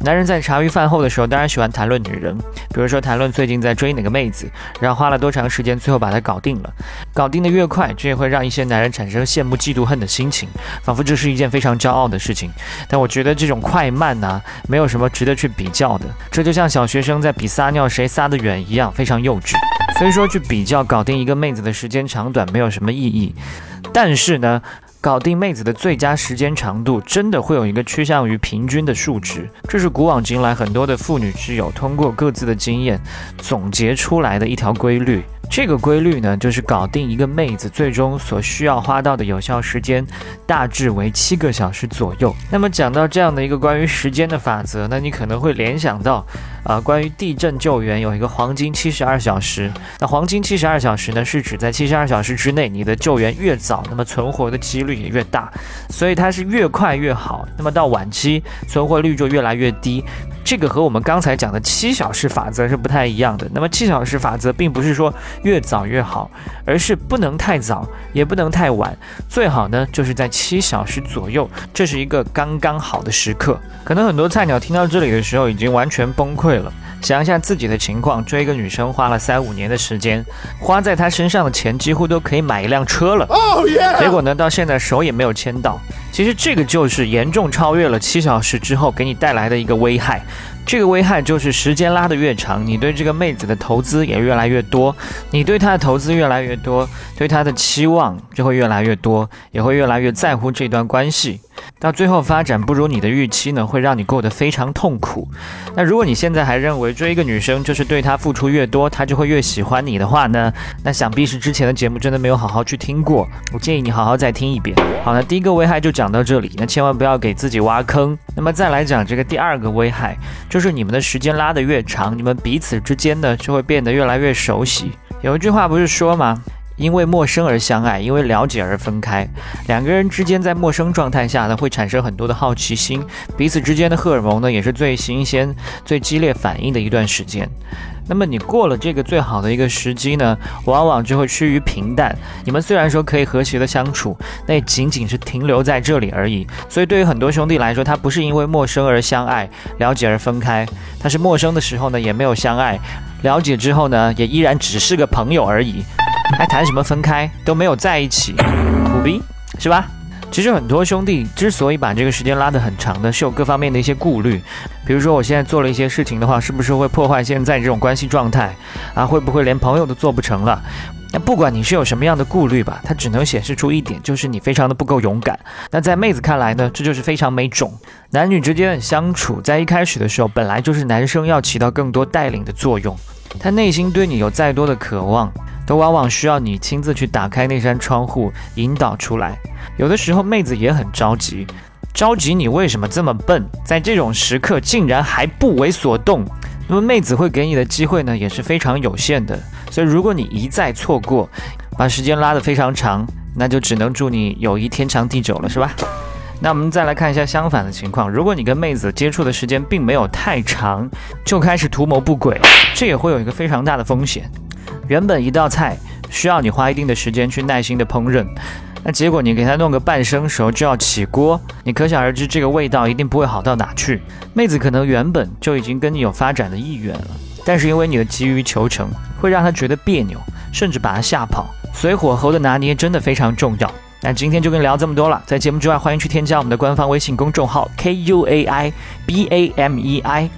男人在茶余饭后的时候，当然喜欢谈论女人，比如说谈论最近在追哪个妹子，然后花了多长时间，最后把她搞定了。搞定的越快，这也会让一些男人产生羡慕、嫉妒、恨的心情，仿佛这是一件非常骄傲的事情。但我觉得这种快慢呢，没有什么值得去比较的。这就像小学生在比撒尿谁撒得远一样，非常幼稚。所以说，去比较搞定一个妹子的时间长短没有什么意义。但是呢。搞定妹子的最佳时间长度，真的会有一个趋向于平均的数值，这是古往今来很多的妇女之友通过各自的经验总结出来的一条规律。这个规律呢，就是搞定一个妹子最终所需要花到的有效时间，大致为七个小时左右。那么讲到这样的一个关于时间的法则，那你可能会联想到，啊，关于地震救援有一个黄金七十二小时。那黄金七十二小时呢，是指在七十二小时之内，你的救援越早，那么存活的几率也越大，所以它是越快越好。那么到晚期，存活率就越来越低。这个和我们刚才讲的七小时法则是不太一样的。那么七小时法则并不是说越早越好，而是不能太早，也不能太晚，最好呢就是在七小时左右，这是一个刚刚好的时刻。可能很多菜鸟听到这里的时候已经完全崩溃了。想一下自己的情况，追一个女生花了三五年的时间，花在她身上的钱几乎都可以买一辆车了。结果呢，到现在手也没有牵到。其实这个就是严重超越了七小时之后给你带来的一个危害。这个危害就是时间拉得越长，你对这个妹子的投资也越来越多，你对她的投资越来越多，对她的期望就会越来越多，也会越来越在乎这段关系。到最后发展不如你的预期呢，会让你过得非常痛苦。那如果你现在还认为追一个女生就是对她付出越多，她就会越喜欢你的话呢，那想必是之前的节目真的没有好好去听过。我建议你好好再听一遍。好，那第一个危害就讲到这里，那千万不要给自己挖坑。那么再来讲这个第二个危害，就是你们的时间拉得越长，你们彼此之间呢就会变得越来越熟悉。有一句话不是说吗？因为陌生而相爱，因为了解而分开。两个人之间在陌生状态下呢，会产生很多的好奇心，彼此之间的荷尔蒙呢，也是最新鲜、最激烈反应的一段时间。那么你过了这个最好的一个时机呢，往往就会趋于平淡。你们虽然说可以和谐的相处，那也仅仅是停留在这里而已。所以对于很多兄弟来说，他不是因为陌生而相爱、了解而分开，他是陌生的时候呢，也没有相爱，了解之后呢，也依然只是个朋友而已。还谈什么分开都没有在一起，苦逼是吧？其实很多兄弟之所以把这个时间拉得很长的，是有各方面的一些顾虑。比如说，我现在做了一些事情的话，是不是会破坏现在这种关系状态啊？会不会连朋友都做不成了？那不管你是有什么样的顾虑吧，它只能显示出一点，就是你非常的不够勇敢。那在妹子看来呢，这就是非常没种。男女之间的相处，在一开始的时候，本来就是男生要起到更多带领的作用。他内心对你有再多的渴望。都往往需要你亲自去打开那扇窗户，引导出来。有的时候妹子也很着急，着急你为什么这么笨，在这种时刻竟然还不为所动。那么妹子会给你的机会呢，也是非常有限的。所以如果你一再错过，把时间拉得非常长，那就只能祝你友谊天长地久了，是吧？那我们再来看一下相反的情况，如果你跟妹子接触的时间并没有太长，就开始图谋不轨，这也会有一个非常大的风险。原本一道菜需要你花一定的时间去耐心的烹饪，那结果你给他弄个半生熟就要起锅，你可想而知这个味道一定不会好到哪去。妹子可能原本就已经跟你有发展的意愿了，但是因为你的急于求成，会让她觉得别扭，甚至把她吓跑。所以火候的拿捏真的非常重要。那今天就跟你聊这么多了，在节目之外，欢迎去添加我们的官方微信公众号 K U A I B A M E I。